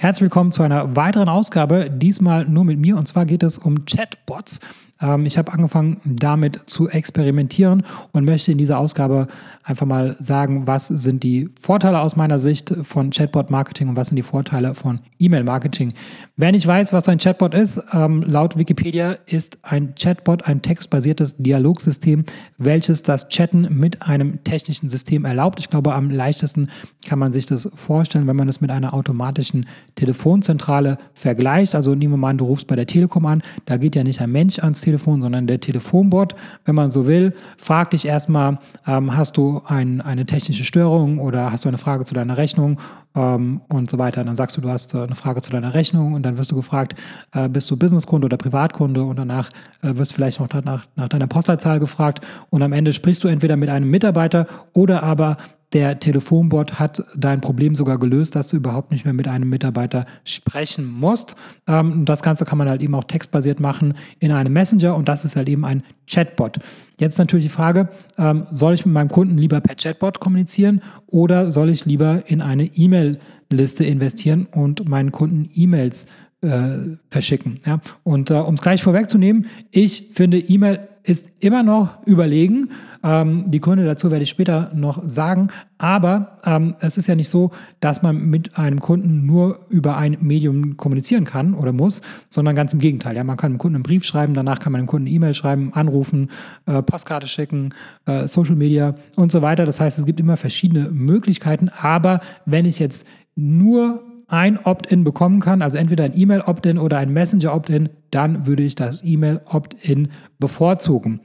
Herzlich willkommen zu einer weiteren Ausgabe, diesmal nur mit mir und zwar geht es um Chatbots. Ähm, ich habe angefangen damit zu experimentieren und möchte in dieser Ausgabe einfach mal sagen, was sind die Vorteile aus meiner Sicht von Chatbot-Marketing und was sind die Vorteile von E-Mail-Marketing. Wer nicht weiß, was ein Chatbot ist, ähm, laut Wikipedia ist ein Chatbot ein textbasiertes Dialogsystem, welches das Chatten mit einem technischen System erlaubt. Ich glaube, am leichtesten kann man sich das vorstellen, wenn man es mit einer automatischen Telefonzentrale vergleicht. Also nehmen wir mal an, du rufst bei der Telekom an, da geht ja nicht ein Mensch ans Telefon, Telefon, sondern der Telefonbot, wenn man so will, fragt dich erstmal, ähm, hast du ein, eine technische Störung oder hast du eine Frage zu deiner Rechnung ähm, und so weiter. Dann sagst du, du hast äh, eine Frage zu deiner Rechnung und dann wirst du gefragt, äh, bist du Businesskunde oder Privatkunde? Und danach äh, wirst du vielleicht noch nach, nach deiner Postleitzahl gefragt. Und am Ende sprichst du entweder mit einem Mitarbeiter oder aber der Telefonbot hat dein Problem sogar gelöst, dass du überhaupt nicht mehr mit einem Mitarbeiter sprechen musst. Ähm, das Ganze kann man halt eben auch textbasiert machen in einem Messenger und das ist halt eben ein Chatbot. Jetzt natürlich die Frage, ähm, soll ich mit meinem Kunden lieber per Chatbot kommunizieren oder soll ich lieber in eine E-Mail-Liste investieren und meinen Kunden E-Mails äh, verschicken. Ja? Und äh, um es gleich vorwegzunehmen, ich finde E-Mail ist immer noch überlegen. Ähm, die Gründe dazu werde ich später noch sagen. Aber ähm, es ist ja nicht so, dass man mit einem Kunden nur über ein Medium kommunizieren kann oder muss, sondern ganz im Gegenteil. Ja, man kann dem Kunden einen Brief schreiben, danach kann man dem Kunden eine E-Mail schreiben, anrufen, äh, Postkarte schicken, äh, Social Media und so weiter. Das heißt, es gibt immer verschiedene Möglichkeiten. Aber wenn ich jetzt nur ein Opt-in bekommen kann, also entweder ein E-Mail-Opt-in oder ein Messenger-Opt-in, dann würde ich das E-Mail-Opt-in bevorzugen.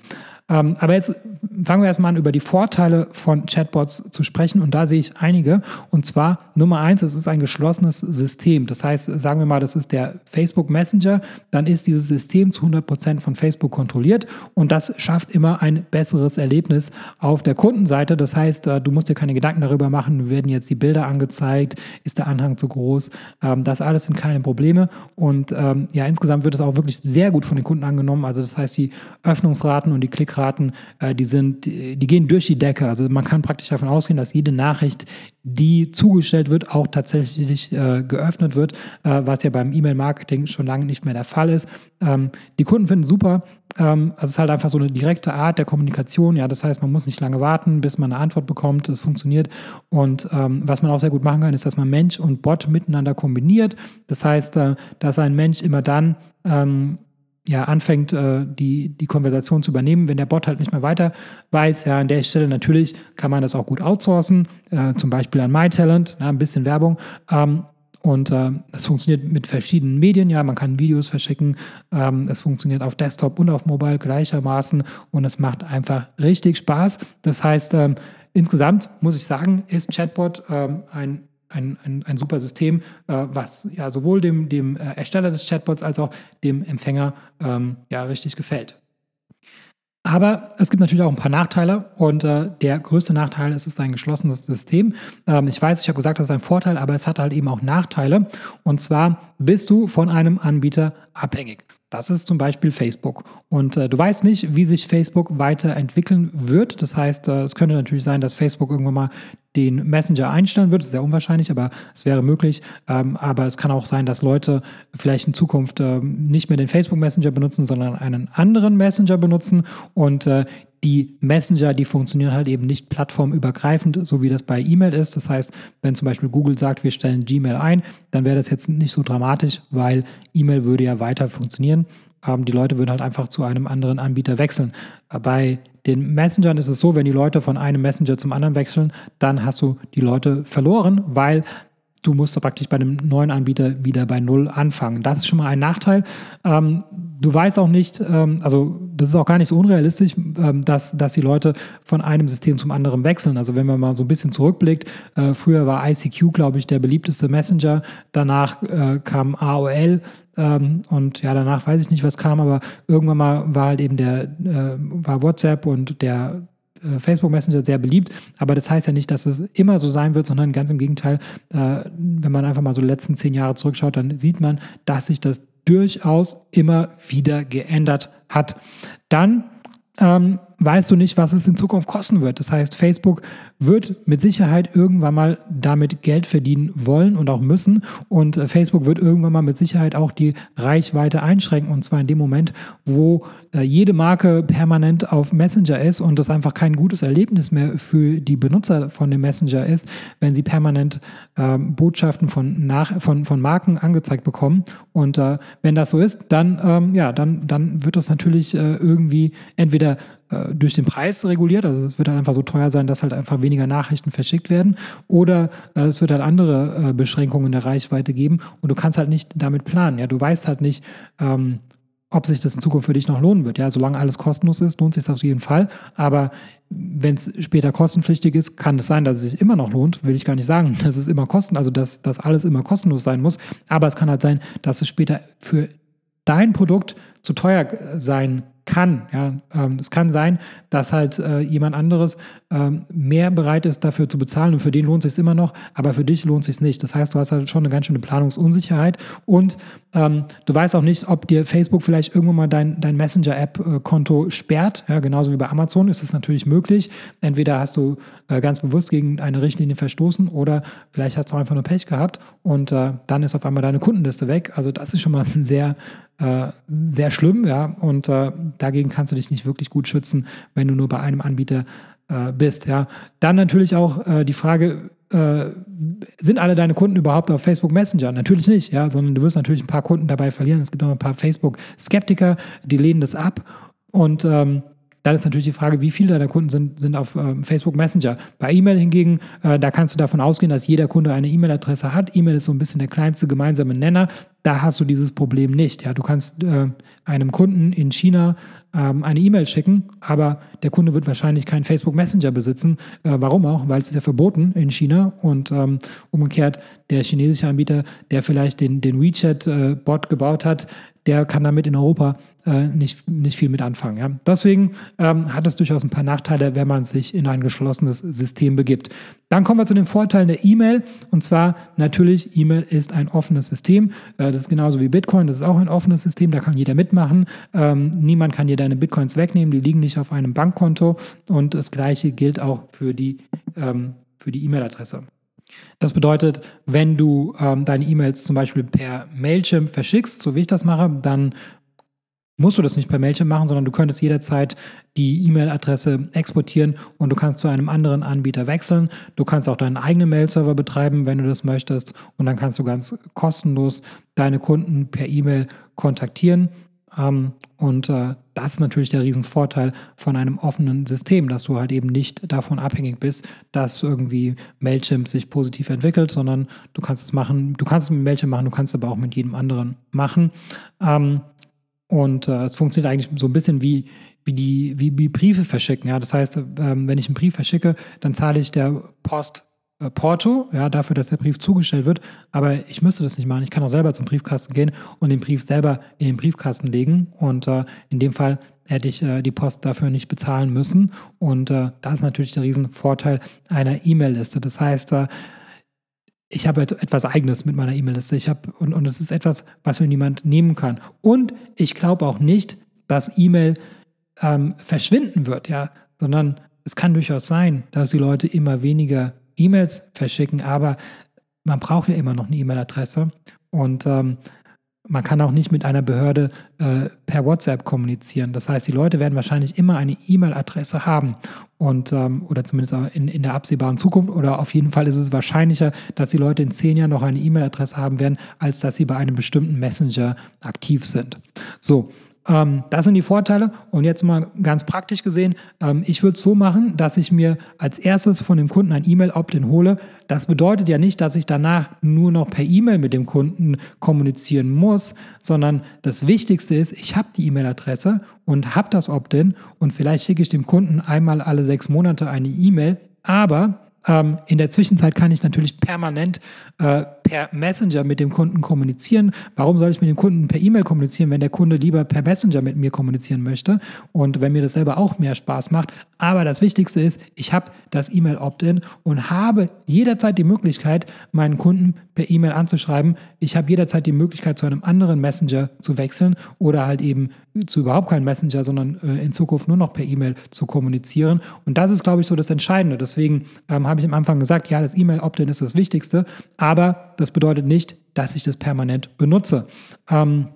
Ähm, aber jetzt fangen wir erstmal an, über die Vorteile von Chatbots zu sprechen. Und da sehe ich einige. Und zwar Nummer eins, es ist ein geschlossenes System. Das heißt, sagen wir mal, das ist der Facebook Messenger. Dann ist dieses System zu 100 Prozent von Facebook kontrolliert. Und das schafft immer ein besseres Erlebnis auf der Kundenseite. Das heißt, äh, du musst dir keine Gedanken darüber machen, werden jetzt die Bilder angezeigt, ist der Anhang zu groß. Ähm, das alles sind keine Probleme. Und ähm, ja, insgesamt wird es auch wirklich sehr gut von den Kunden angenommen. Also das heißt, die Öffnungsraten und die Klick Klickraten, äh, die sind, die gehen durch die Decke. Also man kann praktisch davon ausgehen, dass jede Nachricht, die zugestellt wird, auch tatsächlich äh, geöffnet wird, äh, was ja beim E-Mail-Marketing schon lange nicht mehr der Fall ist. Ähm, die Kunden finden super. Ähm, also es ist halt einfach so eine direkte Art der Kommunikation. Ja, das heißt, man muss nicht lange warten, bis man eine Antwort bekommt. Es funktioniert. Und ähm, was man auch sehr gut machen kann, ist, dass man Mensch und Bot miteinander kombiniert. Das heißt, äh, dass ein Mensch immer dann ähm, ja, anfängt, äh, die, die Konversation zu übernehmen, wenn der Bot halt nicht mehr weiter weiß. Ja, an der Stelle natürlich kann man das auch gut outsourcen, äh, zum Beispiel an MyTalent, ja, ein bisschen Werbung. Ähm, und äh, es funktioniert mit verschiedenen Medien, ja, man kann Videos verschicken, ähm, es funktioniert auf Desktop und auf Mobile gleichermaßen und es macht einfach richtig Spaß. Das heißt, ähm, insgesamt muss ich sagen, ist Chatbot ähm, ein ein, ein, ein super System, äh, was ja sowohl dem, dem äh, Ersteller des Chatbots als auch dem Empfänger ähm, ja richtig gefällt. Aber es gibt natürlich auch ein paar Nachteile und äh, der größte Nachteil ist, es ist ein geschlossenes System. Ähm, ich weiß, ich habe gesagt, das ist ein Vorteil, aber es hat halt eben auch Nachteile. Und zwar bist du von einem Anbieter abhängig. Das ist zum Beispiel Facebook. Und äh, du weißt nicht, wie sich Facebook weiterentwickeln wird. Das heißt, äh, es könnte natürlich sein, dass Facebook irgendwann mal den Messenger einstellen wird. Das ist sehr unwahrscheinlich, aber es wäre möglich. Ähm, aber es kann auch sein, dass Leute vielleicht in Zukunft äh, nicht mehr den Facebook Messenger benutzen, sondern einen anderen Messenger benutzen. Und äh, die Messenger, die funktionieren halt eben nicht plattformübergreifend, so wie das bei E-Mail ist. Das heißt, wenn zum Beispiel Google sagt, wir stellen Gmail ein, dann wäre das jetzt nicht so dramatisch, weil E-Mail würde ja weiter funktionieren. Ähm, die Leute würden halt einfach zu einem anderen Anbieter wechseln. Bei den Messengern ist es so, wenn die Leute von einem Messenger zum anderen wechseln, dann hast du die Leute verloren, weil du musst praktisch bei einem neuen Anbieter wieder bei Null anfangen. Das ist schon mal ein Nachteil. Ähm, du weißt auch nicht, ähm, also das ist auch gar nicht so unrealistisch, ähm, dass, dass die Leute von einem System zum anderen wechseln. Also wenn man mal so ein bisschen zurückblickt, äh, früher war ICQ, glaube ich, der beliebteste Messenger, danach äh, kam AOL ähm, und ja, danach weiß ich nicht, was kam, aber irgendwann mal war halt eben der, äh, war WhatsApp und der äh, Facebook Messenger sehr beliebt, aber das heißt ja nicht, dass es immer so sein wird, sondern ganz im Gegenteil, äh, wenn man einfach mal so die letzten zehn Jahre zurückschaut, dann sieht man, dass sich das durchaus immer wieder geändert hat. Dann ähm, weißt du nicht, was es in Zukunft kosten wird. Das heißt, Facebook wird mit Sicherheit irgendwann mal damit Geld verdienen wollen und auch müssen. Und äh, Facebook wird irgendwann mal mit Sicherheit auch die Reichweite einschränken. Und zwar in dem Moment, wo äh, jede Marke permanent auf Messenger ist und das einfach kein gutes Erlebnis mehr für die Benutzer von dem Messenger ist, wenn sie permanent ähm, Botschaften von, nach, von, von Marken angezeigt bekommen. Und äh, wenn das so ist, dann, ähm, ja, dann, dann wird das natürlich äh, irgendwie entweder äh, durch den Preis reguliert, also es wird halt einfach so teuer sein, dass halt einfach weniger Nachrichten verschickt werden, oder äh, es wird halt andere äh, Beschränkungen der Reichweite geben und du kannst halt nicht damit planen. Ja, du weißt halt nicht, ähm, ob sich das in Zukunft für dich noch lohnen wird. Ja, solange alles kostenlos ist, lohnt sich das auf jeden Fall. Aber wenn es später kostenpflichtig ist, kann es sein, dass es sich immer noch lohnt. Will ich gar nicht sagen, dass es immer kosten, also dass das alles immer kostenlos sein muss. Aber es kann halt sein, dass es später für dein Produkt zu teuer sein kann. Ja, ähm, es kann sein, dass halt äh, jemand anderes ähm, mehr bereit ist, dafür zu bezahlen und für den lohnt es sich immer noch, aber für dich lohnt es sich nicht. Das heißt, du hast halt schon eine ganz schöne Planungsunsicherheit und ähm, du weißt auch nicht, ob dir Facebook vielleicht irgendwann mal dein, dein Messenger-App-Konto sperrt. Ja, genauso wie bei Amazon ist es natürlich möglich. Entweder hast du äh, ganz bewusst gegen eine Richtlinie verstoßen oder vielleicht hast du einfach nur Pech gehabt und äh, dann ist auf einmal deine Kundenliste weg. Also das ist schon mal ein sehr äh, sehr schlimm, ja, und äh, dagegen kannst du dich nicht wirklich gut schützen, wenn du nur bei einem Anbieter äh, bist, ja. Dann natürlich auch äh, die Frage, äh, sind alle deine Kunden überhaupt auf Facebook Messenger? Natürlich nicht, ja, sondern du wirst natürlich ein paar Kunden dabei verlieren. Es gibt auch ein paar Facebook-Skeptiker, die lehnen das ab und ähm, dann ist natürlich die Frage, wie viele deiner Kunden sind, sind auf äh, Facebook Messenger. Bei E-Mail hingegen, äh, da kannst du davon ausgehen, dass jeder Kunde eine E-Mail-Adresse hat. E-Mail ist so ein bisschen der kleinste gemeinsame Nenner. Da hast du dieses Problem nicht. Ja, du kannst äh, einem Kunden in China ähm, eine E-Mail schicken, aber der Kunde wird wahrscheinlich keinen Facebook Messenger besitzen. Äh, warum auch? Weil es ist ja verboten in China und ähm, umgekehrt der chinesische Anbieter, der vielleicht den, den WeChat-Bot äh, gebaut hat, der kann damit in Europa äh, nicht, nicht viel mit anfangen. Ja? Deswegen ähm, hat es durchaus ein paar Nachteile, wenn man sich in ein geschlossenes System begibt. Dann kommen wir zu den Vorteilen der E-Mail. Und zwar natürlich, E-Mail ist ein offenes System. Äh, das ist genauso wie Bitcoin, das ist auch ein offenes System, da kann jeder mitmachen. Ähm, niemand kann dir deine Bitcoins wegnehmen, die liegen nicht auf einem Bankkonto. Und das gleiche gilt auch für die ähm, für die E-Mail-Adresse. Das bedeutet, wenn du ähm, deine E-Mails zum Beispiel per Mailchimp verschickst, so wie ich das mache, dann musst du das nicht per Mailchimp machen, sondern du könntest jederzeit die E-Mail-Adresse exportieren und du kannst zu einem anderen Anbieter wechseln. Du kannst auch deinen eigenen Mail-Server betreiben, wenn du das möchtest. Und dann kannst du ganz kostenlos deine Kunden per E-Mail kontaktieren. Ähm, und äh, das ist natürlich der Riesenvorteil von einem offenen System, dass du halt eben nicht davon abhängig bist, dass irgendwie Mailchimp sich positiv entwickelt, sondern du kannst es machen, du kannst es mit Mailchimp machen, du kannst es aber auch mit jedem anderen machen. Und äh, es funktioniert eigentlich so ein bisschen wie, wie, die, wie, wie Briefe verschicken. Ja? Das heißt, ähm, wenn ich einen Brief verschicke, dann zahle ich der Post äh, Porto, ja, dafür, dass der Brief zugestellt wird. Aber ich müsste das nicht machen. Ich kann auch selber zum Briefkasten gehen und den Brief selber in den Briefkasten legen. Und äh, in dem Fall hätte ich äh, die Post dafür nicht bezahlen müssen. Und äh, das ist natürlich der Riesenvorteil einer E-Mail-Liste. Das heißt, äh, ich habe etwas Eigenes mit meiner E-Mail-Liste. Ich habe, und, und es ist etwas, was mir niemand nehmen kann. Und ich glaube auch nicht, dass E-Mail ähm, verschwinden wird, ja, sondern es kann durchaus sein, dass die Leute immer weniger E-Mails verschicken, aber man braucht ja immer noch eine E-Mail-Adresse und ähm, man kann auch nicht mit einer Behörde äh, per WhatsApp kommunizieren. Das heißt, die Leute werden wahrscheinlich immer eine E-Mail-Adresse haben und ähm, oder zumindest in, in der absehbaren Zukunft oder auf jeden Fall ist es wahrscheinlicher, dass die Leute in zehn Jahren noch eine E-Mail-Adresse haben werden, als dass sie bei einem bestimmten Messenger aktiv sind. So, ähm, das sind die Vorteile. Und jetzt mal ganz praktisch gesehen, ähm, ich würde es so machen, dass ich mir als erstes von dem Kunden ein E-Mail-Opt-in hole. Das bedeutet ja nicht, dass ich danach nur noch per E-Mail mit dem Kunden kommunizieren muss, sondern das Wichtigste ist, ich habe die E-Mail-Adresse und habe das Opt-in und vielleicht schicke ich dem Kunden einmal alle sechs Monate eine E-Mail. Aber ähm, in der Zwischenzeit kann ich natürlich permanent äh, per Messenger mit dem Kunden kommunizieren. Warum soll ich mit dem Kunden per E-Mail kommunizieren, wenn der Kunde lieber per Messenger mit mir kommunizieren möchte und wenn mir das selber auch mehr Spaß macht? Aber das Wichtigste ist, ich habe das E-Mail-Opt-in und habe jederzeit die Möglichkeit, meinen Kunden per E-Mail anzuschreiben. Ich habe jederzeit die Möglichkeit, zu einem anderen Messenger zu wechseln oder halt eben zu überhaupt keinem Messenger, sondern äh, in Zukunft nur noch per E-Mail zu kommunizieren. Und das ist, glaube ich, so das Entscheidende. Deswegen ähm, habe ich am Anfang gesagt, ja, das E-Mail-Opt-in ist das Wichtigste, aber das bedeutet nicht, dass ich das permanent benutze. Ähm,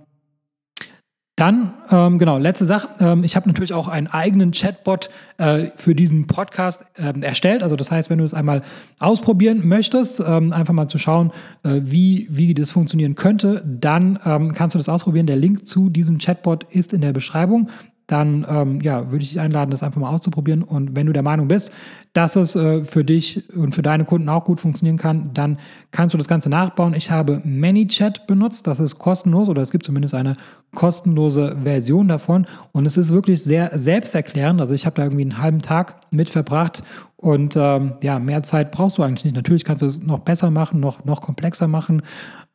dann, ähm, genau, letzte Sache. Ähm, ich habe natürlich auch einen eigenen Chatbot äh, für diesen Podcast ähm, erstellt. Also das heißt, wenn du es einmal ausprobieren möchtest, ähm, einfach mal zu schauen, äh, wie, wie das funktionieren könnte, dann ähm, kannst du das ausprobieren. Der Link zu diesem Chatbot ist in der Beschreibung dann ähm, ja, würde ich dich einladen, das einfach mal auszuprobieren. Und wenn du der Meinung bist, dass es äh, für dich und für deine Kunden auch gut funktionieren kann, dann kannst du das Ganze nachbauen. Ich habe ManyChat benutzt, das ist kostenlos oder es gibt zumindest eine kostenlose Version davon. Und es ist wirklich sehr selbsterklärend. Also ich habe da irgendwie einen halben Tag mit verbracht und ähm, ja, mehr Zeit brauchst du eigentlich nicht. Natürlich kannst du es noch besser machen, noch, noch komplexer machen.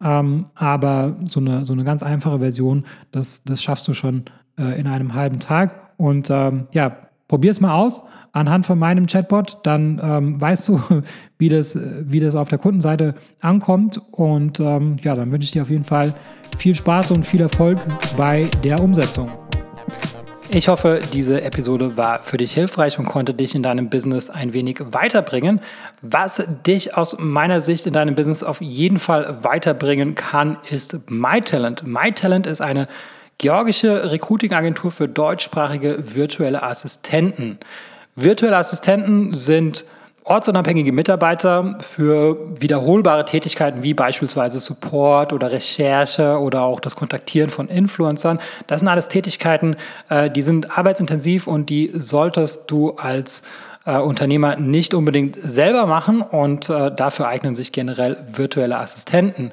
Ähm, aber so eine, so eine ganz einfache Version, das, das schaffst du schon äh, in einem halben Tag. Und ähm, ja, probier es mal aus anhand von meinem Chatbot, dann ähm, weißt du, wie das, wie das auf der Kundenseite ankommt. Und ähm, ja, dann wünsche ich dir auf jeden Fall viel Spaß und viel Erfolg bei der Umsetzung. Ich hoffe, diese Episode war für dich hilfreich und konnte dich in deinem Business ein wenig weiterbringen. Was dich aus meiner Sicht in deinem Business auf jeden Fall weiterbringen kann, ist MyTalent. MyTalent ist eine georgische Recruiting-Agentur für deutschsprachige virtuelle Assistenten. Virtuelle Assistenten sind ortsunabhängige Mitarbeiter für wiederholbare Tätigkeiten wie beispielsweise Support oder Recherche oder auch das Kontaktieren von Influencern. Das sind alles Tätigkeiten, äh, die sind arbeitsintensiv und die solltest du als äh, Unternehmer nicht unbedingt selber machen und äh, dafür eignen sich generell virtuelle Assistenten.